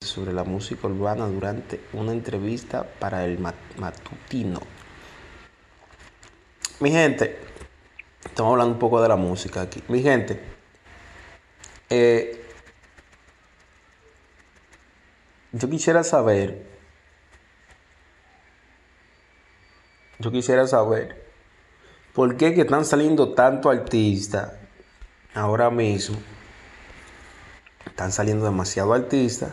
sobre la música urbana durante una entrevista para el matutino. Mi gente, estamos hablando un poco de la música aquí. Mi gente, eh, yo quisiera saber, yo quisiera saber por qué que están saliendo tanto artistas ahora mismo. Están saliendo demasiado artistas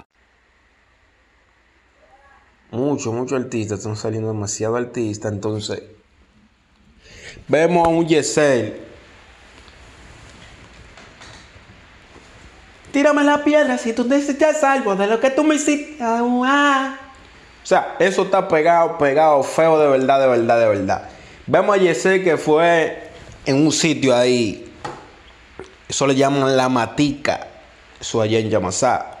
Muchos, muchos artistas están saliendo demasiado artistas. Entonces, vemos a un Yesel. Tírame la piedra si tú necesitas algo de lo que tú me hiciste. O sea, eso está pegado, pegado, feo de verdad, de verdad, de verdad. Vemos a Yesel que fue en un sitio ahí. Eso le llaman la matica. Eso allá en Yamasá.